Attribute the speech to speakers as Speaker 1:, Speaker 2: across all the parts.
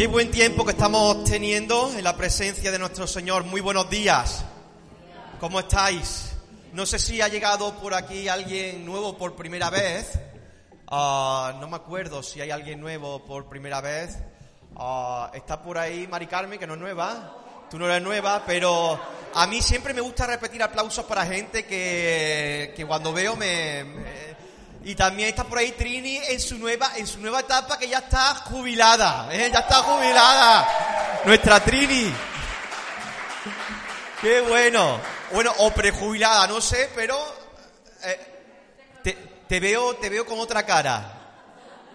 Speaker 1: Qué buen tiempo que estamos teniendo en la presencia de nuestro Señor. Muy buenos días. ¿Cómo estáis? No sé si ha llegado por aquí alguien nuevo por primera vez. Ah, no me acuerdo si hay alguien nuevo por primera vez. Ah, está por ahí Mari Carmen, que no es nueva. Tú no eres nueva, pero a mí siempre me gusta repetir aplausos para gente que, que cuando veo me, me y también está por ahí Trini en su nueva, en su nueva etapa que ya está jubilada, ¿eh? ya está jubilada. Nuestra Trini. Qué bueno. Bueno, o prejubilada, no sé, pero eh, te, te, veo, te veo con otra cara.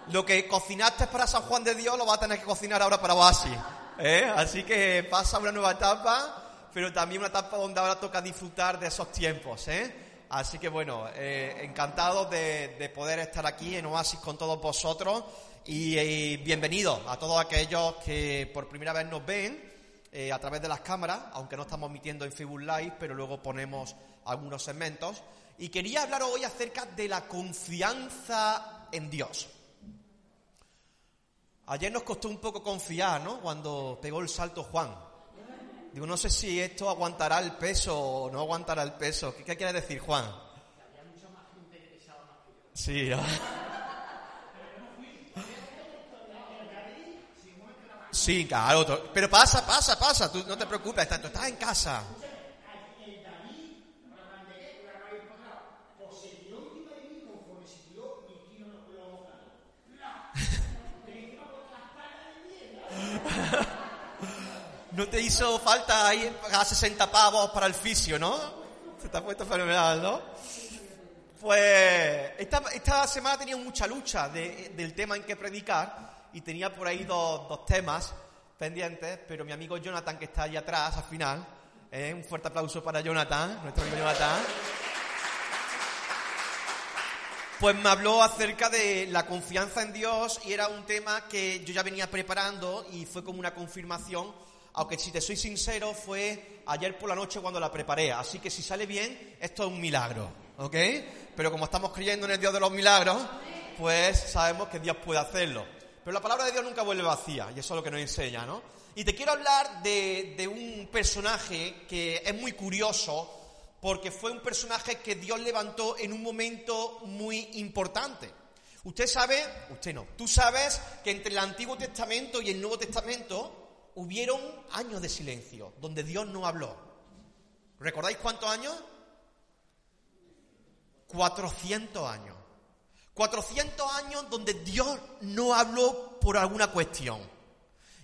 Speaker 1: Lo que cocinaste para San Juan de Dios lo vas a tener que cocinar ahora para Oasis. ¿eh? Así que pasa una nueva etapa, pero también una etapa donde ahora toca disfrutar de esos tiempos. ¿eh? Así que bueno, eh, encantado de, de, poder estar aquí en Oasis con todos vosotros y, y bienvenidos a todos aquellos que por primera vez nos ven eh, a través de las cámaras, aunque no estamos emitiendo en Facebook Live, pero luego ponemos algunos segmentos. Y quería hablar hoy acerca de la confianza en Dios. Ayer nos costó un poco confiar, ¿no? Cuando pegó el salto Juan. Digo, no sé si esto aguantará el peso o no aguantará el peso. ¿Qué, qué quiere decir, Juan? Sí. Sí, claro. Pero pasa, pasa, pasa. Tú no te preocupes. Tú estás en casa. No te hizo falta ahí pagar 60 pavos para el fisio, ¿no? Se te puesto fenomenal, ¿no? Pues esta, esta semana tenía mucha lucha de, del tema en que predicar y tenía por ahí dos, dos, temas pendientes, pero mi amigo Jonathan, que está allá atrás al final, ¿eh? un fuerte aplauso para Jonathan, nuestro amigo Jonathan, pues me habló acerca de la confianza en Dios y era un tema que yo ya venía preparando y fue como una confirmación aunque si te soy sincero fue ayer por la noche cuando la preparé, así que si sale bien, esto es un milagro, ¿ok? Pero como estamos creyendo en el Dios de los milagros, pues sabemos que Dios puede hacerlo. Pero la palabra de Dios nunca vuelve vacía, y eso es lo que nos enseña, ¿no? Y te quiero hablar de, de un personaje que es muy curioso, porque fue un personaje que Dios levantó en un momento muy importante. Usted sabe, usted no, tú sabes que entre el Antiguo Testamento y el Nuevo Testamento hubieron años de silencio, donde Dios no habló. ¿Recordáis cuántos años? 400 años. 400 años donde Dios no habló por alguna cuestión.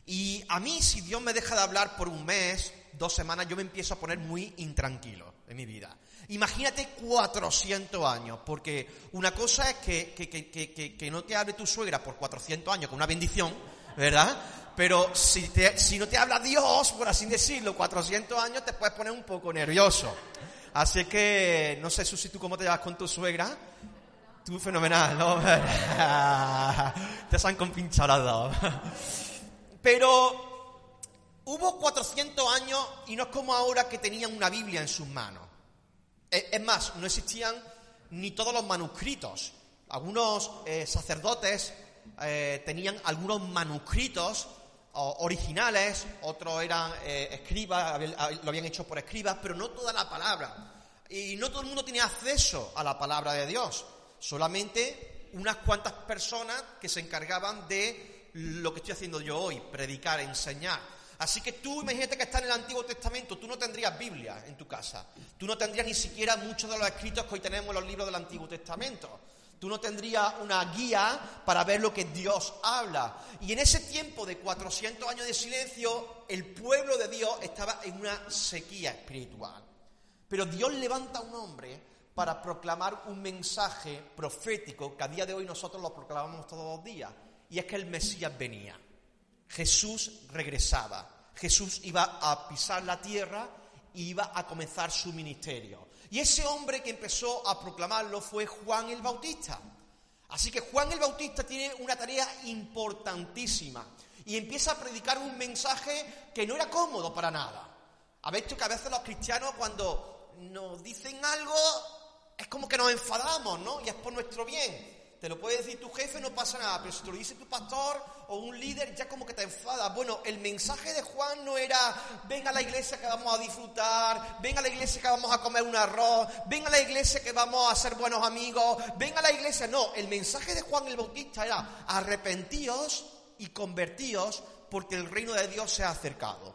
Speaker 1: Y a mí, si Dios me deja de hablar por un mes, dos semanas, yo me empiezo a poner muy intranquilo en mi vida. Imagínate 400 años, porque una cosa es que, que, que, que, no te hable tu suegra por 400 años con una bendición, ¿verdad? Pero si, te, si no te habla Dios, por así decirlo, 400 años te puedes poner un poco nervioso. Así que, no sé, Susi, ¿tú cómo te llevas con tu suegra? Tú fenomenal, ¿no? te han compinchado las dos. Pero hubo 400 años y no es como ahora que tenían una Biblia en sus manos. Es más, no existían ni todos los manuscritos. Algunos eh, sacerdotes eh, tenían algunos manuscritos originales, otros eran eh, escribas, lo habían hecho por escribas, pero no toda la palabra. Y no todo el mundo tenía acceso a la palabra de Dios, solamente unas cuantas personas que se encargaban de lo que estoy haciendo yo hoy, predicar, enseñar. Así que tú imagínate que estás en el Antiguo Testamento, tú no tendrías Biblia en tu casa, tú no tendrías ni siquiera muchos de los escritos que hoy tenemos en los libros del Antiguo Testamento. Tú no tendrías una guía para ver lo que Dios habla. Y en ese tiempo de 400 años de silencio, el pueblo de Dios estaba en una sequía espiritual. Pero Dios levanta a un hombre para proclamar un mensaje profético que a día de hoy nosotros lo proclamamos todos los días. y es que el Mesías venía. Jesús regresaba. Jesús iba a pisar la tierra y iba a comenzar su ministerio. Y ese hombre que empezó a proclamarlo fue Juan el Bautista. Así que Juan el Bautista tiene una tarea importantísima y empieza a predicar un mensaje que no era cómodo para nada. A visto que a veces los cristianos cuando nos dicen algo es como que nos enfadamos, ¿no? Y es por nuestro bien. Te lo puede decir tu jefe, no pasa nada, pero si te lo dice tu pastor o un líder, ya como que te enfadas. Bueno, el mensaje de Juan no era, ven a la iglesia que vamos a disfrutar, ven a la iglesia que vamos a comer un arroz, ven a la iglesia que vamos a ser buenos amigos, ven a la iglesia. No, el mensaje de Juan el Bautista era, arrepentíos y convertíos porque el reino de Dios se ha acercado.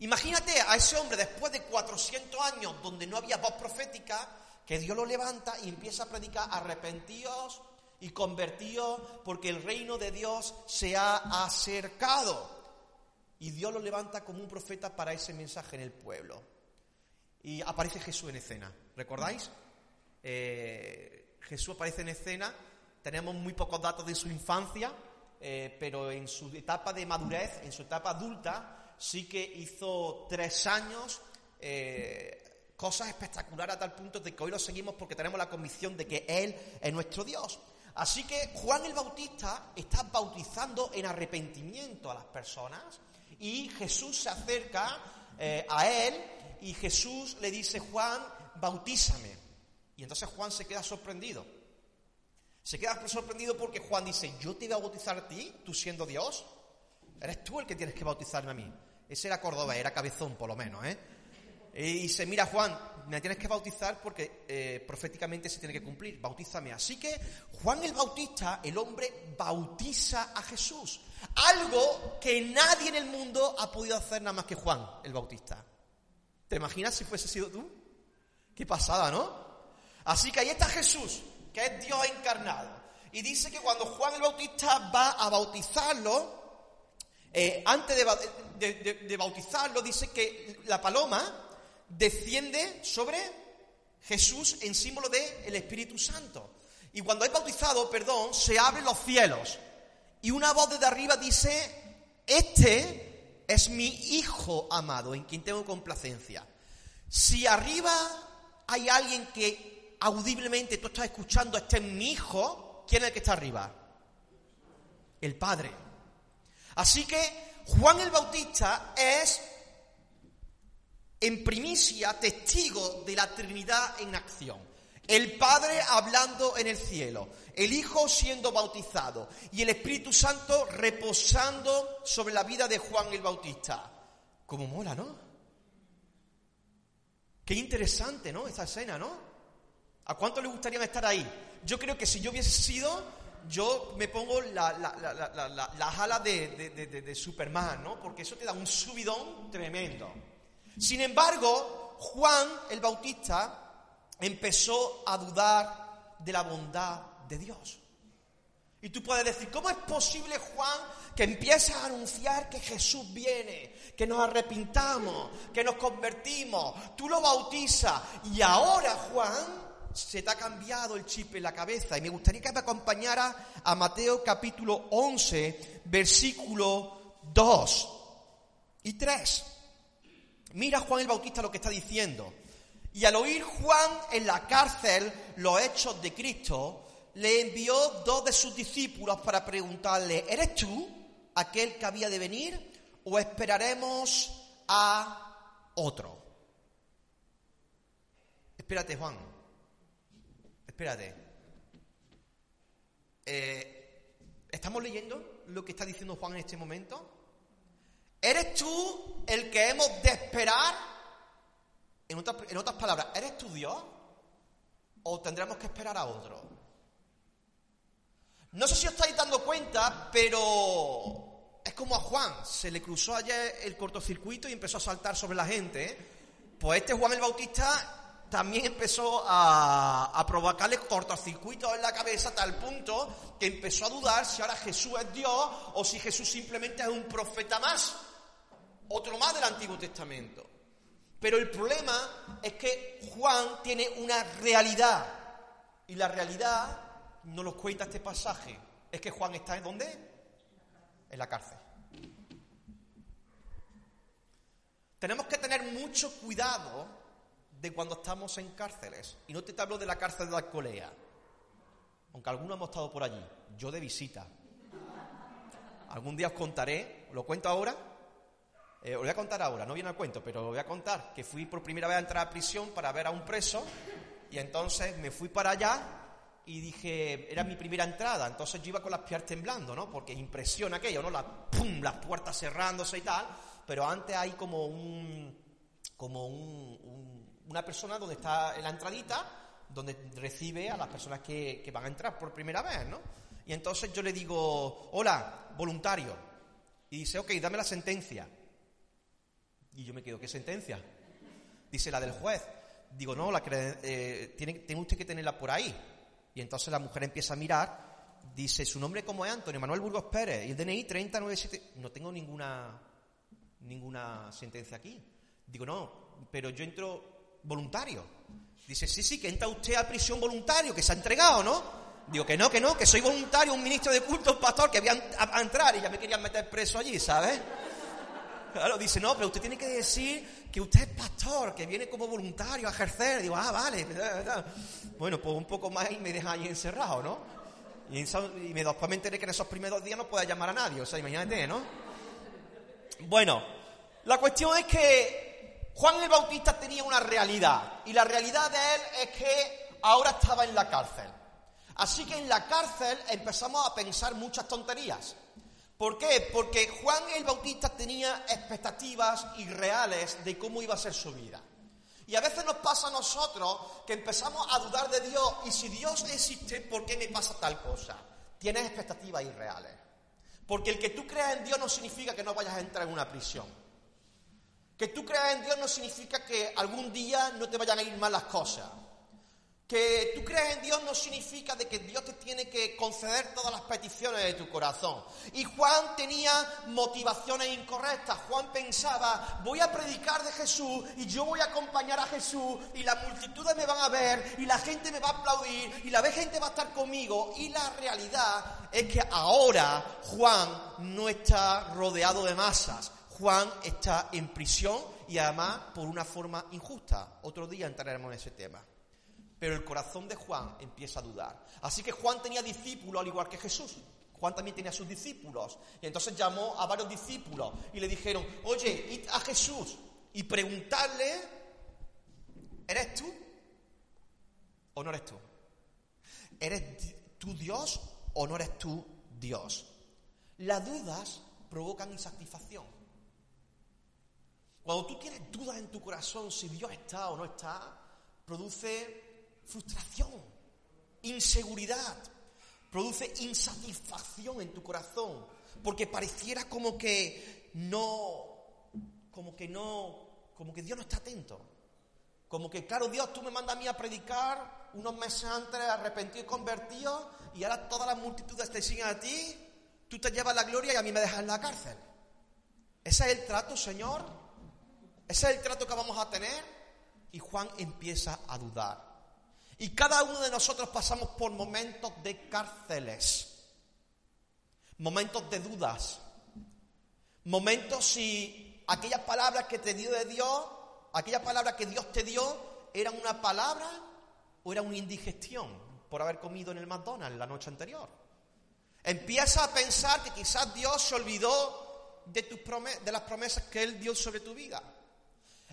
Speaker 1: Imagínate a ese hombre después de 400 años donde no había voz profética, que Dios lo levanta y empieza a predicar, arrepentíos y convertíos porque el reino de Dios se ha acercado. Y Dios lo levanta como un profeta para ese mensaje en el pueblo. Y aparece Jesús en escena, ¿recordáis? Eh, Jesús aparece en escena, tenemos muy pocos datos de su infancia, eh, pero en su etapa de madurez, en su etapa adulta, sí que hizo tres años eh, cosas espectaculares a tal punto de que hoy lo seguimos porque tenemos la convicción de que Él es nuestro Dios. Así que Juan el Bautista está bautizando en arrepentimiento a las personas y Jesús se acerca eh, a Él y Jesús le dice, Juan, bautízame. Y entonces Juan se queda sorprendido. Se queda sorprendido porque Juan dice, yo te voy a bautizar a ti, tú siendo Dios. Eres tú el que tienes que bautizarme a mí. Ese era Córdoba, era cabezón por lo menos, ¿eh? Y dice, mira Juan, me tienes que bautizar porque eh, proféticamente se tiene que cumplir, bautízame. Así que Juan el Bautista, el hombre, bautiza a Jesús. Algo que nadie en el mundo ha podido hacer nada más que Juan el Bautista. ¿Te imaginas si fuese sido tú? Qué pasada, ¿no? Así que ahí está Jesús, que es Dios encarnado. Y dice que cuando Juan el Bautista va a bautizarlo, eh, antes de bautizarlo, dice que la paloma desciende sobre Jesús en símbolo del el Espíritu Santo. Y cuando es bautizado, perdón, se abren los cielos. Y una voz desde arriba dice, este es mi Hijo amado, en quien tengo complacencia. Si arriba hay alguien que audiblemente tú estás escuchando, este es mi Hijo, ¿quién es el que está arriba? El Padre. Así que Juan el Bautista es en primicia testigo de la Trinidad en acción. El Padre hablando en el cielo, el Hijo siendo bautizado y el Espíritu Santo reposando sobre la vida de Juan el Bautista. Como mola, ¿no? Qué interesante, ¿no? Esta escena, ¿no? ¿A cuánto le gustaría estar ahí? Yo creo que si yo hubiese sido, yo me pongo la, las alas de, de Superman, ¿no? Porque eso te da un subidón tremendo. Sin embargo, Juan el Bautista empezó a dudar de la bondad de Dios. Y tú puedes decir, ¿cómo es posible, Juan, que empieces a anunciar que Jesús viene, que nos arrepintamos, que nos convertimos? Tú lo bautizas y ahora, Juan, se te ha cambiado el chip en la cabeza. Y me gustaría que me acompañara a Mateo capítulo 11, versículo 2 y 3. Mira Juan el Bautista lo que está diciendo. Y al oír Juan en la cárcel los hechos de Cristo, le envió dos de sus discípulos para preguntarle, ¿eres tú aquel que había de venir o esperaremos a otro? Espérate, Juan. Espérate. Eh, ¿Estamos leyendo lo que está diciendo Juan en este momento? ¿Eres tú el que hemos de esperar? En otras, palabras, ¿eres tú Dios? ¿O tendremos que esperar a otro? No sé si os estáis dando cuenta, pero es como a Juan. Se le cruzó ayer el cortocircuito y empezó a saltar sobre la gente. Pues este Juan el Bautista también empezó a, a provocarle cortocircuitos en la cabeza a tal punto que empezó a dudar si ahora Jesús es Dios o si Jesús simplemente es un profeta más otro más del Antiguo Testamento. Pero el problema es que Juan tiene una realidad y la realidad nos lo cuenta este pasaje. es que Juan está en dónde? En la cárcel. Tenemos que tener mucho cuidado de cuando estamos en cárceles. Y no te hablo de la cárcel de Alcolea, aunque algunos hemos estado por allí, yo de visita. Algún día os contaré, ¿lo cuento ahora? Eh, os voy a contar ahora, no viene al cuento, pero lo voy a contar, que fui por primera vez a entrar a prisión para ver a un preso y entonces me fui para allá y dije, era mi primera entrada, entonces yo iba con las piernas temblando, ¿no? Porque impresiona aquello, ¿no? pum, las puertas cerrándose y tal, pero antes hay como un, como una persona donde está en la entradita, donde recibe a las personas que, que van a entrar por primera vez, ¿no? Y entonces yo le digo, hola, voluntario. Y dice, ok, dame la sentencia. Y yo me quedo, ¿qué sentencia? Dice, la del juez. Digo, no, la eh, tiene, usted que tenerla por ahí. Y entonces la mujer empieza a mirar. Dice, ¿su nombre cómo es Antonio Manuel Burgos Pérez? Y el DNI 3097. No tengo ninguna, ninguna sentencia aquí. Digo, no, pero yo entro voluntario. Dice, sí, sí, que entra usted a prisión voluntario, que se ha entregado, ¿no? Digo que no, que no, que soy voluntario, un ministro de culto, un pastor, que voy a, entrar y ya me querían meter preso allí, ¿sabes? Claro, dice, no, pero usted tiene que decir que usted es pastor, que viene como voluntario a ejercer. Digo, ah, vale. Bueno, pues un poco más y me deja ahí encerrado, ¿no? Y, me, después me enteré que en esos primeros días no puede llamar a nadie, o sea, imagínate, ¿no? Bueno, la cuestión es que Juan el Bautista tenía una realidad, y la realidad de él es que ahora estaba en la cárcel. Así que en la cárcel empezamos a pensar muchas tonterías. ¿Por qué? Porque Juan el Bautista tenía expectativas irreales de cómo iba a ser su vida. Y a veces nos pasa a nosotros que empezamos a dudar de Dios y si Dios existe, ¿por qué me pasa tal cosa? Tienes expectativas irreales. Porque el que tú creas en Dios no significa que no vayas a entrar en una prisión. Que tú creas en Dios no significa que algún día no te vayan a ir mal las cosas. Que tú creas en Dios no significa de que Dios te tiene que conceder todas las peticiones de tu corazón. Y Juan tenía motivaciones incorrectas. Juan pensaba, voy a predicar de Jesús y yo voy a acompañar a Jesús y las multitudes me van a ver y la gente me va a aplaudir y la gente va a estar conmigo. Y la realidad es que ahora Juan no está rodeado de masas. Juan está en prisión y además por una forma injusta. Otro día entraremos en ese tema. Pero el corazón de Juan empieza a dudar. Así que Juan tenía discípulos al igual que Jesús. Juan también tenía sus discípulos. Y entonces llamó a varios discípulos y le dijeron, oye, id a Jesús y preguntarle, ¿eres tú o no eres tú? ¿Eres tú Dios o no eres tú Dios? Las dudas provocan insatisfacción. Cuando tú tienes dudas en tu corazón si Dios está o no está, produce frustración, inseguridad, produce insatisfacción en tu corazón, porque pareciera como que no, como que no, como que Dios no está atento. Como que, claro, Dios, tú me mandas a mí a predicar unos meses antes arrepentido y convertido, y ahora todas las multitudes te siguen a ti, tú te llevas la gloria y a mí me dejas en la cárcel. ¿Ese es el trato, Señor? ¿Ese es el trato que vamos a tener? Y Juan empieza a dudar. Y cada uno de nosotros pasamos por momentos de cárceles, momentos de dudas, momentos si aquellas palabras que te dio de Dios, aquella palabra que Dios te dio, eran una palabra o era una indigestión por haber comido en el McDonald's la noche anterior. Empieza a pensar que quizás Dios se olvidó de, tus de las promesas que Él dio sobre tu vida.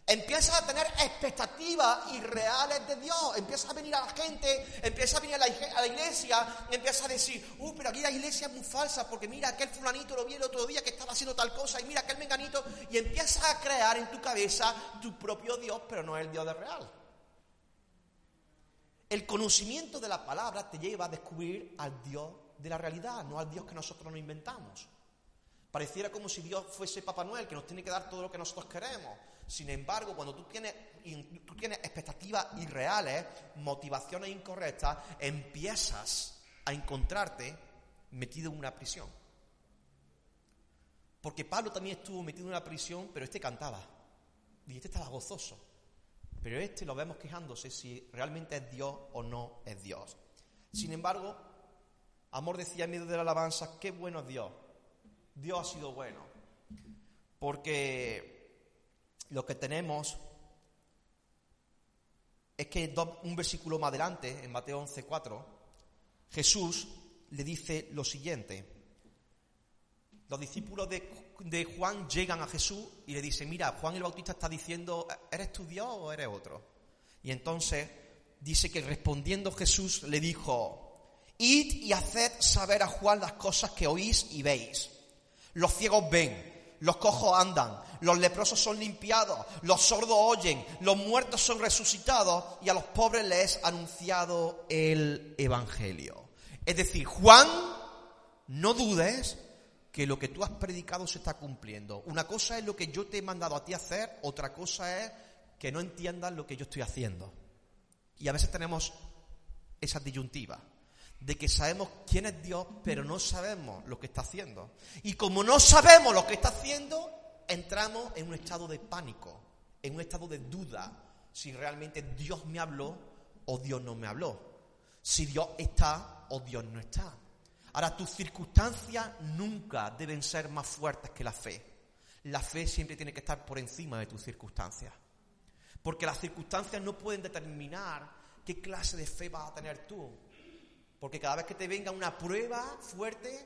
Speaker 1: Empiezas a tener expectativas irreales de Dios. Empiezas a venir a la gente, empiezas a venir a la, iglesia, empiezas a decir, uh, pero aquí la iglesia es muy falsa, porque mira, aquel fulanito lo vi el otro día que estaba haciendo tal cosa, y mira, aquel menganito, y empiezas a crear en tu cabeza tu propio Dios, pero no es el Dios de real. El conocimiento de la palabra te lleva a descubrir al Dios de la realidad, no al Dios que nosotros nos inventamos. Pareciera como si Dios fuese Papá Noel, que nos tiene que dar todo lo que nosotros queremos. Sin embargo, cuando tú tienes, tú tienes expectativas irreales, motivaciones incorrectas, empiezas a encontrarte metido en una prisión. Porque Pablo también estuvo metido en una prisión, pero este cantaba. Y este estaba gozoso. Pero este lo vemos quejándose si realmente es Dios o no es Dios. Sin embargo, Amor decía en medio de la alabanza, qué bueno es Dios. Dios ha sido bueno. Porque lo que tenemos es que un versículo más adelante, en Mateo 11:4, Jesús le dice lo siguiente. Los discípulos de, de, Juan llegan a Jesús y le dicen, mira, Juan el Bautista está diciendo, ¿eres tu Dios o eres otro? Y entonces dice que respondiendo Jesús le dijo, id y haced saber a Juan las cosas que oís y veis. Los ciegos ven, los cojos andan, los leprosos son limpiados, los sordos oyen, los muertos son resucitados y a los pobres les es anunciado el Evangelio. Es decir, Juan, no dudes que lo que tú has predicado se está cumpliendo. Una cosa es lo que yo te he mandado a ti hacer, otra cosa es que no entiendas lo que yo estoy haciendo. Y a veces tenemos esa disyuntiva de que sabemos quién es Dios, pero no sabemos lo que está haciendo. Y como no sabemos lo que está haciendo, entramos en un estado de pánico, en un estado de duda, si realmente Dios me habló o Dios no me habló, si Dios está o Dios no está. Ahora, tus circunstancias nunca deben ser más fuertes que la fe. La fe siempre tiene que estar por encima de tus circunstancias. Porque las circunstancias no pueden determinar qué clase de fe vas a tener tú. Porque cada vez que te venga una prueba fuerte,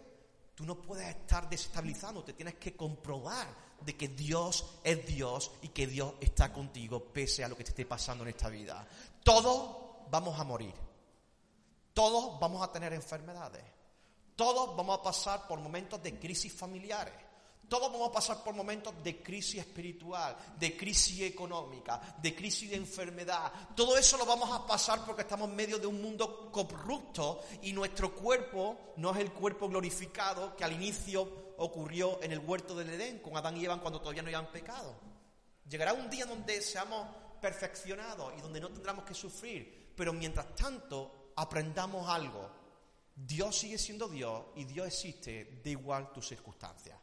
Speaker 1: tú no puedes estar desestabilizando, te tienes que comprobar de que Dios es Dios y que Dios está contigo pese a lo que te esté pasando en esta vida. Todos vamos a morir. Todos vamos a tener enfermedades. Todos vamos a pasar por momentos de crisis familiares. Todos vamos a pasar por momentos de crisis espiritual, de crisis económica, de crisis de enfermedad. Todo eso lo vamos a pasar porque estamos en medio de un mundo corrupto y nuestro cuerpo no es el cuerpo glorificado que al inicio ocurrió en el huerto del Edén con Adán y Eva cuando todavía no habían pecado. Llegará un día donde seamos perfeccionados y donde no tendremos que sufrir, pero mientras tanto aprendamos algo Dios sigue siendo Dios y Dios existe de igual tus circunstancias.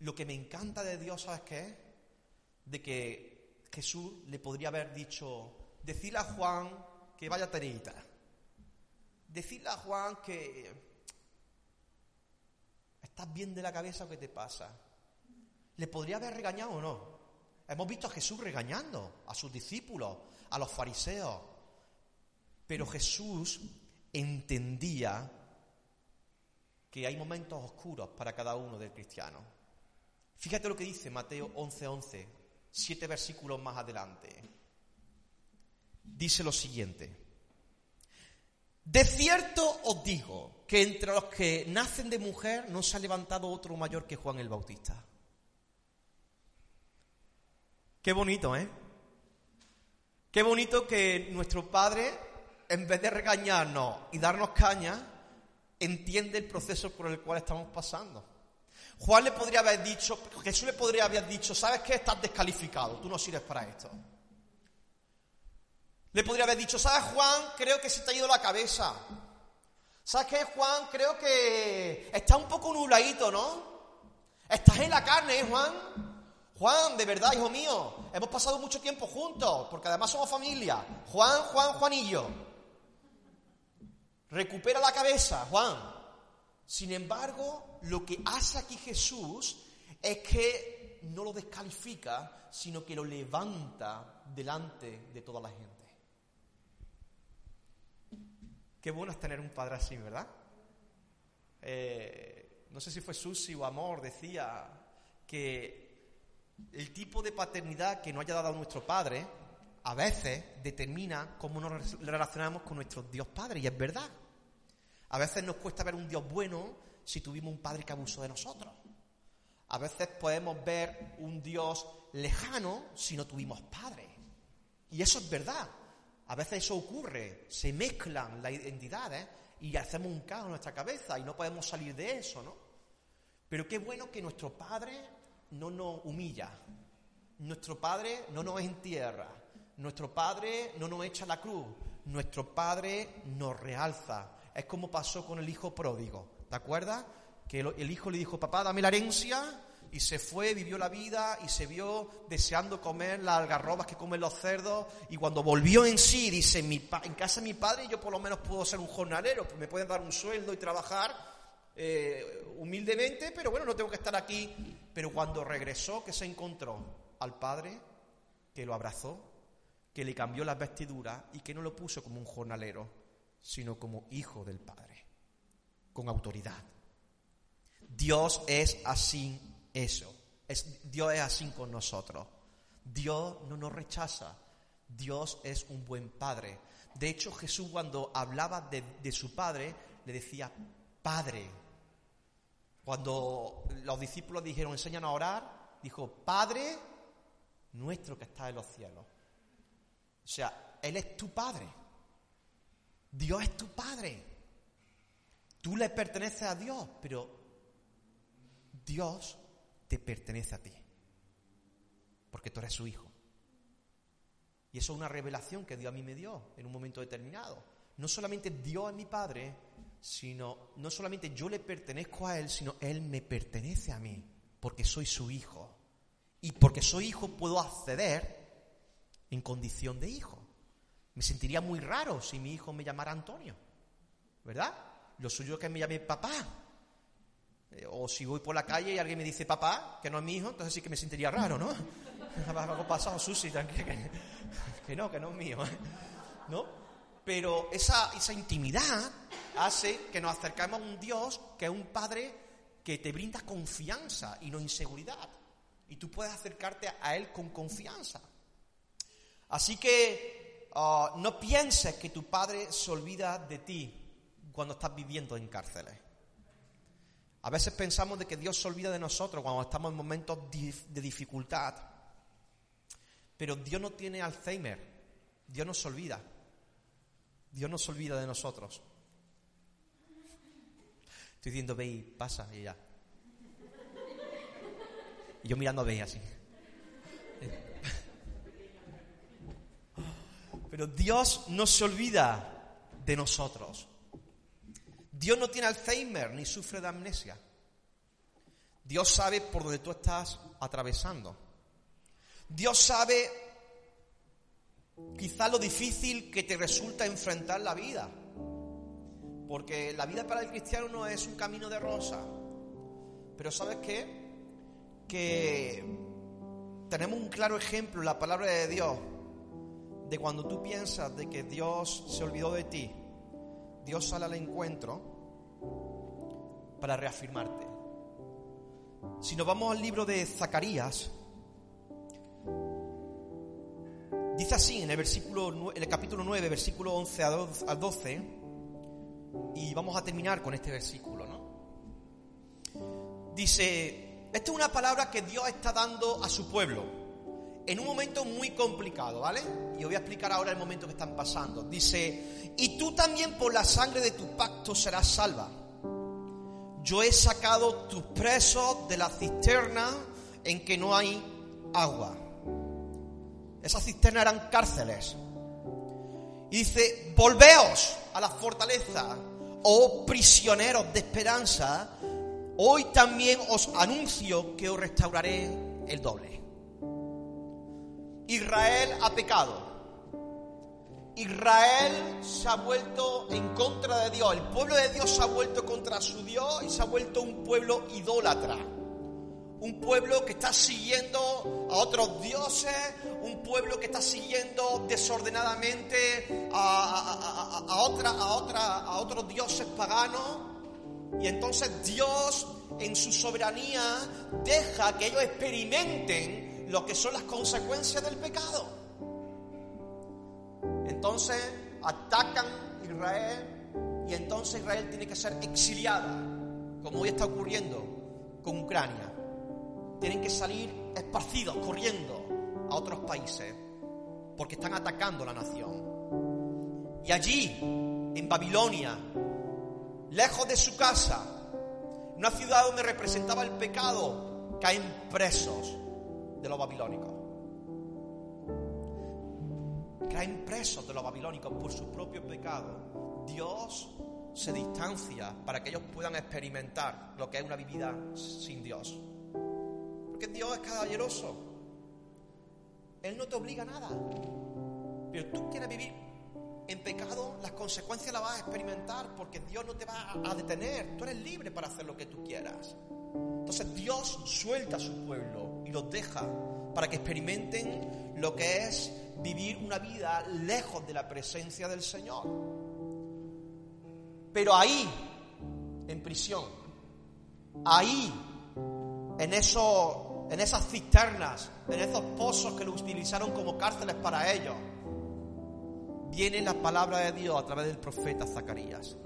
Speaker 1: Lo que me encanta de Dios, ¿sabes qué? De que Jesús le podría haber dicho, decirle a Juan que vaya terita. Decirle a Juan que estás bien de la cabeza o qué te pasa. ¿Le podría haber regañado o no? Hemos visto a Jesús regañando a sus discípulos, a los fariseos. Pero Jesús entendía que hay momentos oscuros para cada uno del cristiano. Fíjate lo que dice Mateo 11:11, siete versículos más adelante. Dice lo siguiente. De cierto os digo que entre los que nacen de mujer no se ha levantado otro mayor que Juan el Bautista. Qué bonito, ¿eh? Qué bonito que nuestro Padre en vez de regañarnos y darnos caña, entiende el proceso por el cual estamos pasando. Juan le podría haber dicho, Jesús le podría haber dicho, ¿sabes qué? Estás descalificado, tú no sirves para esto. Le podría haber dicho, ¿sabes Juan? Creo que se te ha ido la cabeza. ¿Sabes qué, Juan? Creo que está un poco nubladito, ¿no? Estás en la carne, ¿eh, Juan? Juan, de verdad, hijo mío, hemos pasado mucho tiempo juntos, porque además somos familia. Juan, Juan, Juanillo. Recupera la cabeza, Juan. Sin embargo, lo que hace aquí Jesús es que no lo descalifica, sino que lo levanta delante de toda la gente. Qué bueno es tener un padre así, ¿verdad? Eh, no sé si fue Susi o Amor, decía que el tipo de paternidad que nos haya dado nuestro padre a veces determina cómo nos relacionamos con nuestro Dios Padre, y es verdad. A veces nos cuesta ver un Dios bueno si tuvimos un padre que abusó de nosotros. A veces podemos ver un Dios lejano si no tuvimos padre. Y eso es verdad. A veces eso ocurre, se mezclan las identidades y hacemos un caos en nuestra cabeza y no podemos salir de eso, ¿no? Pero qué bueno que nuestro Padre no nos humilla, nuestro Padre no nos entierra, nuestro Padre no nos echa la cruz, nuestro Padre nos realza, es como pasó con el hijo pródigo. ¿Te acuerdas? Que el hijo le dijo, papá, dame la herencia. y se fue, vivió la vida y se vio deseando comer las algarrobas que comen los cerdos y cuando volvió en sí dice, en, casa de mi padre yo por lo menos puedo ser un jornalero, pues me pueden dar un sueldo y trabajar eh, humildemente, pero bueno, no tengo que estar aquí. Pero cuando regresó, que se encontró al padre que lo abrazó, que le cambió las vestiduras y que no lo puso como un jornalero, sino como hijo del padre, con autoridad. Dios es así eso. Es, Dios es así con nosotros. Dios no nos rechaza. Dios es un buen padre. De hecho, Jesús cuando hablaba de, de su padre, le decía Padre. Cuando los discípulos dijeron, enséñanos a orar, dijo, Padre nuestro que está en los cielos. O sea, Él es tu Padre. Dios es tu Padre. Tú le perteneces a Dios, pero Dios te pertenece a ti, porque tú eres su hijo. Y eso es una revelación que Dios a mí me dio en un momento determinado. No solamente Dios es mi Padre, sino no solamente yo le pertenezco a Él, sino Él me pertenece a mí, porque soy su hijo. Y porque soy hijo puedo acceder en condición de hijo. Me sentiría muy raro si mi hijo me llamara Antonio, ¿verdad? Lo suyo es que me llame papá, eh, o si voy por la calle y alguien me dice papá, que no es mi hijo, entonces sí que me sentiría raro, ¿no? Algo pasado, Susi, que, no, que no es mío, ¿eh? ¿no? Pero esa, esa intimidad hace que nos acercamos a un Dios que es un Padre que te brinda confianza y no inseguridad. Y tú puedes acercarte a Él con confianza. Así que ah, no pienses que tu Padre se olvida de ti cuando estás viviendo en cárceles. A veces pensamos de que Dios se olvida de nosotros cuando estamos en momentos de dificultad. Pero Dios no tiene Alzheimer. Dios no se olvida. Dios no se olvida de nosotros. Estoy diciendo, ve pasa y ya. Y yo mirando a Bey así. Pero Dios no se olvida de nosotros. Dios no tiene Alzheimer ni sufre de amnesia. Dios sabe por dónde tú estás atravesando. Dios sabe quizá lo difícil que te resulta enfrentar la vida. Porque la vida para el cristiano no es un camino de rosa. Pero ¿sabes qué? Que tenemos un claro ejemplo en la palabra de Dios de cuando tú piensas de que Dios se olvidó de ti Dios sale al encuentro para reafirmarte. Si nos vamos al libro de Zacarías, dice así en el, versículo, en el capítulo 9, versículo 11 al 12, y vamos a terminar con este versículo, ¿no? Dice, esta es una palabra que Dios está dando a su pueblo en un momento muy complicado, ¿vale? Y os voy a explicar ahora el momento que están pasando. Dice, y tú también por la sangre de tu pacto serás salva. Yo he sacado tus presos de la cisterna en que no hay agua. Esas cisternas eran cárceles. Y dice, volveos a la fortaleza, oh prisioneros de esperanza, hoy también os anuncio que os restauraré el doble. Israel ha pecado. Israel se ha vuelto en contra de Dios. El pueblo de Dios se ha vuelto contra su Dios y se ha vuelto un pueblo idólatra. Un pueblo que está siguiendo a otros dioses, un pueblo que está siguiendo desordenadamente a, a, a otros dioses paganos. Y entonces Dios en su soberanía deja que ellos experimenten lo que son las consecuencias del pecado. Entonces atacan Israel y entonces Israel tiene que ser exiliada, como hoy está ocurriendo con Ucrania. Tienen que salir esparcidos, corriendo a otros países, porque están atacando la nación. Y allí, en Babilonia, lejos de su casa, una ciudad donde representaba el pecado, caen presos de los babilónicos. Caen presos de los babilónicos por sus propios pecados. Dios se distancia para que ellos puedan experimentar lo que es una vida sin Dios. porque Dios es caballeroso. Él no te obliga a nada. Pero tú quieres vivir en pecado, las consecuencias las vas a experimentar porque Dios no te va a detener. Tú eres libre para hacer lo que tú quieras. Entonces Dios suelta a su pueblo los deja para que experimenten lo que es vivir una vida lejos de la presencia del Señor. Pero ahí, en prisión, ahí, en, en esas cisternas, en esos pozos que lo utilizaron como cárceles para ellos, viene la palabra de Dios a través del profeta Zacarías.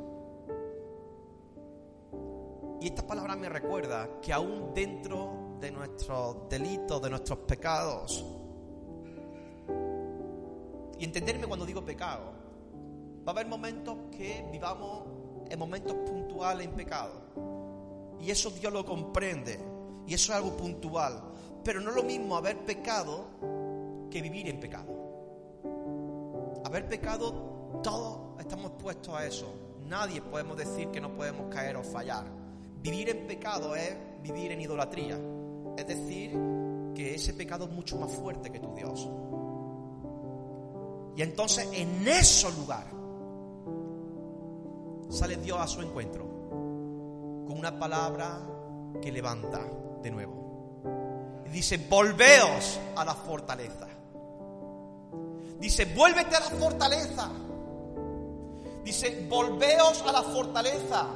Speaker 1: Y esta palabra me recuerda que aún dentro de nuestros delitos, de nuestros pecados, y entenderme cuando digo pecado, va a haber momentos que vivamos en momentos puntuales en pecado. Y eso Dios lo comprende. Y eso es algo puntual. Pero no es lo mismo haber pecado que vivir en pecado. Haber pecado, todos estamos puestos a eso. Nadie podemos decir que no podemos caer o fallar. Vivir en pecado es vivir en idolatría. Es decir, que ese pecado es mucho más fuerte que tu Dios. Y entonces en ese lugar sale Dios a su encuentro con una palabra que levanta de nuevo. Y dice, volveos a la fortaleza. Dice, vuélvete a la fortaleza. Dice, volveos a la fortaleza.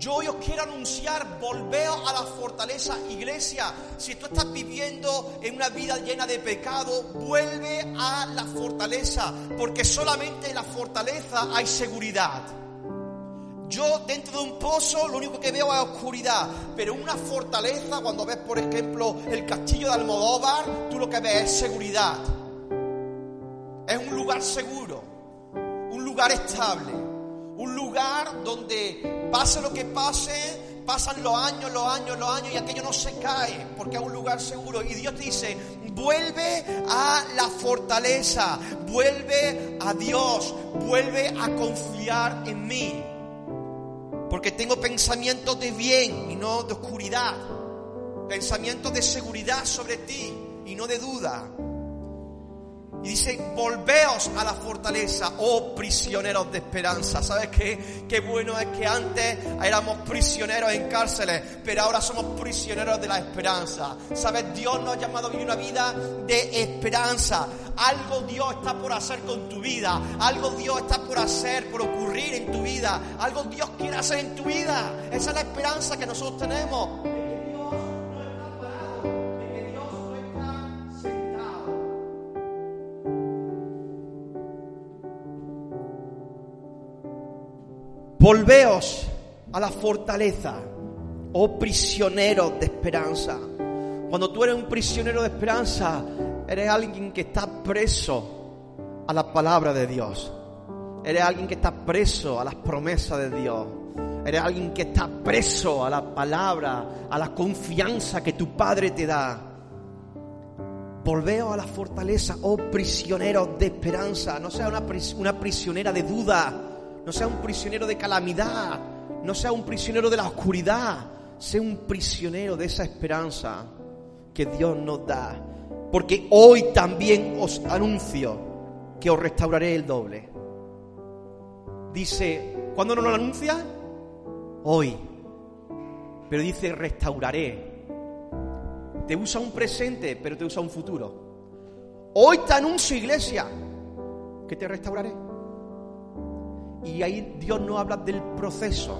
Speaker 1: Yo hoy os quiero anunciar, volveos a la fortaleza, iglesia. Si tú estás viviendo en una vida llena de pecado, vuelve a la fortaleza, porque solamente en la fortaleza hay seguridad. Yo dentro de un pozo lo único que veo es oscuridad, pero una fortaleza, cuando ves por ejemplo el castillo de Almodóvar, tú lo que ves es seguridad. Es un lugar seguro, un lugar estable, un lugar donde pase lo que pase, pasan los años, los años, los años y aquello no se cae porque es un lugar seguro. Y Dios dice, vuelve a la fortaleza, vuelve a Dios, vuelve a confiar en mí. Porque tengo pensamientos de bien y no de oscuridad. Pensamientos de seguridad sobre ti y no de duda. Y dice, volveos a la fortaleza, oh prisioneros de esperanza. ¿Sabes qué? Qué bueno es que antes éramos prisioneros en cárceles, pero ahora somos prisioneros de la esperanza. ¿Sabes? Dios nos ha llamado a vivir una vida de esperanza. Algo Dios está por hacer con tu vida. Algo Dios está por hacer, por ocurrir en tu vida. Algo Dios quiere hacer en tu vida. Esa es la esperanza que nosotros tenemos. Volveos a la fortaleza, oh prisioneros de esperanza. Cuando tú eres un prisionero de esperanza, eres alguien que está preso a la palabra de Dios. Eres alguien que está preso a las promesas de Dios. Eres alguien que está preso a la palabra, a la confianza que tu Padre te da. Volveos a la fortaleza, oh prisioneros de esperanza. No sea una, una prisionera de duda no sea un prisionero de calamidad, no sea un prisionero de la oscuridad, sea un prisionero de esa esperanza que Dios nos da. Porque hoy también os anuncio que os restauraré el doble. Dice, ¿cuándo nos lo anuncia? Hoy. Pero dice, restauraré. Te usa un presente, pero te usa un futuro. Hoy te anuncio, iglesia, que te restauraré. Y ahí Dios nos habla del proceso.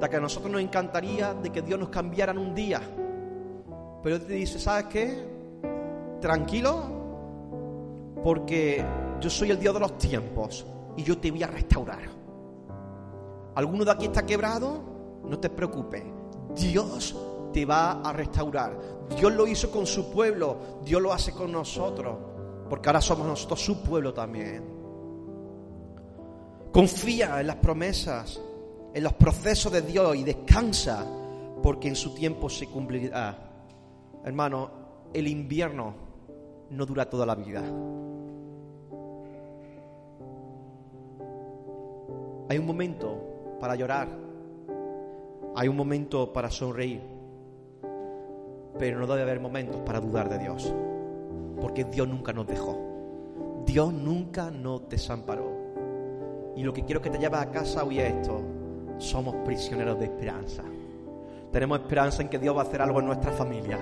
Speaker 1: De que a nosotros nos encantaría de que Dios nos cambiara en un día. Pero te dice, ¿sabes qué? Tranquilo, porque yo soy el Dios de los tiempos y yo te voy a restaurar. ¿Alguno de aquí está quebrado? No te preocupes. Dios te va a restaurar. Dios lo hizo con su pueblo, Dios lo hace con nosotros, porque ahora somos nosotros su pueblo también. Confía en las promesas, en los procesos de Dios y descansa porque en su tiempo se cumplirá. Hermano, el invierno no dura toda la vida. Hay un momento para llorar. Hay un momento para sonreír. pero no debe haber momentos para dudar de Dios, porque Dios nunca nos dejó, Dios nunca nos desamparó. Y lo que quiero que te lleves a casa hoy es esto, somos prisioneros de esperanza. Tenemos esperanza en que Dios va a hacer algo en nuestra familia.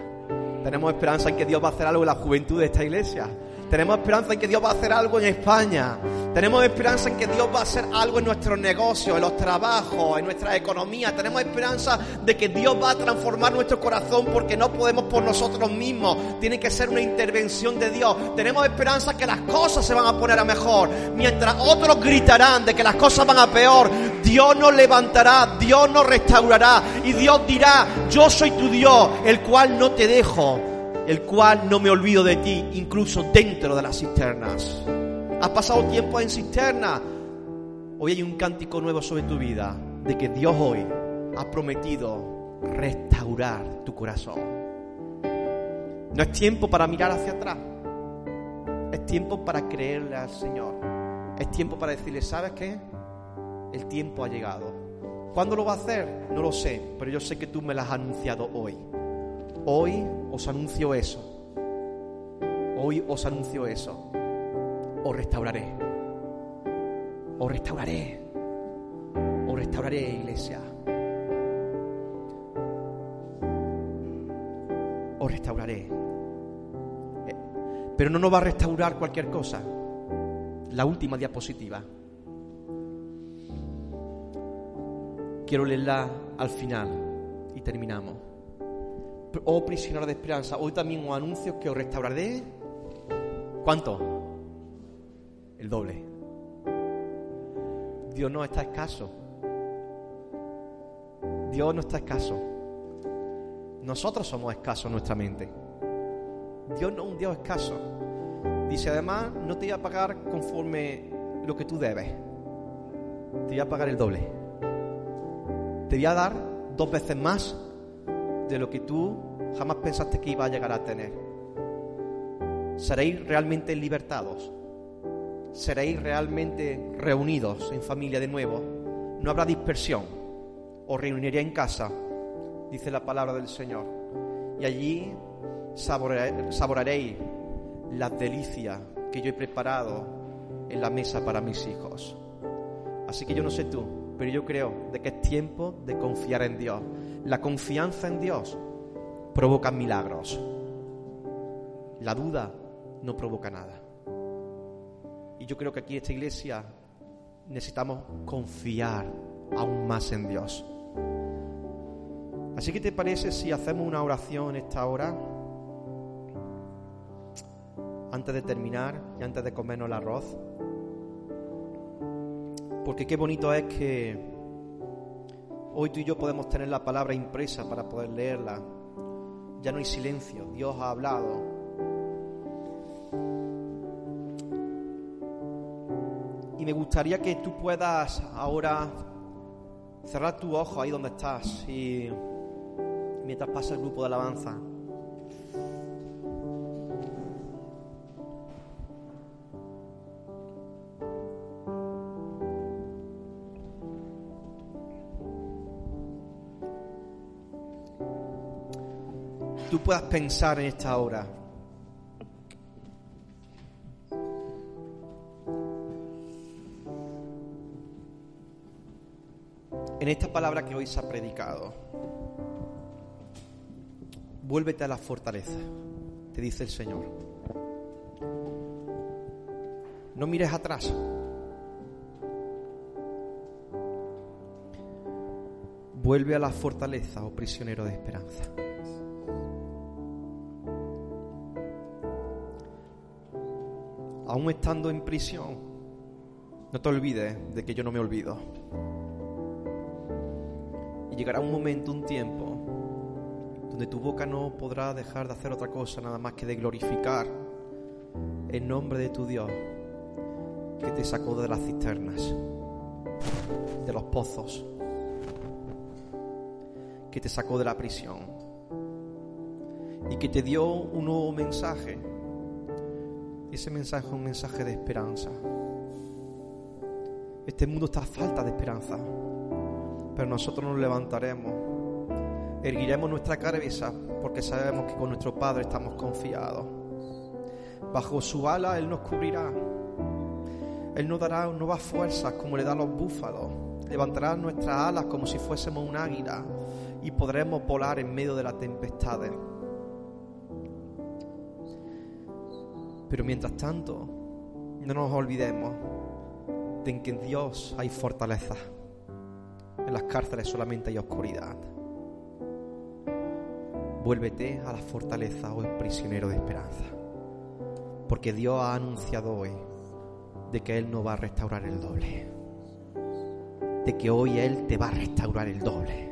Speaker 1: Tenemos esperanza en que Dios va a hacer algo en la juventud de esta iglesia. Tenemos esperanza en que Dios va a hacer algo en España. Tenemos esperanza en que Dios va a hacer algo en nuestros negocios, en los trabajos, en nuestra economía. Tenemos esperanza de que Dios va a transformar nuestro corazón porque no podemos por nosotros mismos. Tiene que ser una intervención de Dios. Tenemos esperanza que las cosas se van a poner a mejor. Mientras otros gritarán de que las cosas van a peor, Dios nos levantará, Dios nos restaurará y Dios dirá, yo soy tu Dios, el cual no te dejo el cual no me olvido de ti, incluso dentro de las cisternas. Has pasado tiempo en cisterna. Hoy hay un cántico nuevo sobre tu vida, de que Dios hoy ha prometido restaurar tu corazón. No es tiempo para mirar hacia atrás. Es tiempo para creerle al Señor. Es tiempo para decirle, ¿sabes qué? El tiempo ha llegado. ¿Cuándo lo va a hacer? No lo sé, pero yo sé que tú me lo has anunciado hoy. Hoy os anuncio eso. Hoy os anuncio eso. Os restauraré. Os restauraré. Os restauraré, iglesia. Os restauraré. Eh, pero no nos va a restaurar cualquier cosa. La última diapositiva. Quiero leerla al final y terminamos oh prisionero de esperanza, hoy también os anuncio que os restauraré. ¿Cuánto? El doble. Dios no está escaso. Dios no está escaso. Nosotros somos escasos en nuestra mente. Dios no es un Dios escaso. Dice además, no te voy a pagar conforme lo que tú debes. Te voy a pagar el doble. Te voy a dar dos veces más de lo que tú jamás pensaste que iba a llegar a tener. Seréis realmente libertados. Seréis realmente reunidos en familia de nuevo. No habrá dispersión. Os reuniré en casa, dice la palabra del Señor. Y allí saborearéis las delicias que yo he preparado en la mesa para mis hijos. Así que yo no sé tú, pero yo creo de que es tiempo de confiar en Dios. La confianza en Dios provoca milagros. La duda no provoca nada. Y yo creo que aquí en esta iglesia necesitamos confiar aún más en Dios. Así que te parece si hacemos una oración en esta hora, antes de terminar y antes de comernos el arroz. Porque qué bonito es que Hoy tú y yo podemos tener la palabra impresa para poder leerla. Ya no hay silencio, Dios ha hablado. Y me gustaría que tú puedas ahora cerrar tu ojo ahí donde estás y mientras pasa el grupo de alabanza. Puedas pensar en esta hora. En esta palabra que hoy se ha predicado. Vuélvete a la fortaleza, te dice el Señor. No mires atrás. Vuelve a la fortaleza, oh prisionero de esperanza. Aún estando en prisión, no te olvides de que yo no me olvido. Y llegará un momento, un tiempo, donde tu boca no podrá dejar de hacer otra cosa nada más que de glorificar el nombre de tu Dios que te sacó de las cisternas, de los pozos, que te sacó de la prisión y que te dio un nuevo mensaje ese mensaje es un mensaje de esperanza. Este mundo está a falta de esperanza, pero nosotros nos levantaremos Erguiremos nuestra cabeza porque sabemos que con nuestro Padre estamos confiados. Bajo su ala Él nos cubrirá. Él nos dará nuevas fuerzas como le da a los búfalos. Levantará nuestras alas como si fuésemos un águila y podremos volar en medio de las tempestades. Pero mientras tanto, no nos olvidemos de que en Dios hay fortaleza. En las cárceles solamente hay oscuridad. Vuélvete a la fortaleza, oh prisionero de esperanza. Porque Dios ha anunciado hoy de que Él no va a restaurar el doble. De que hoy Él te va a restaurar el doble.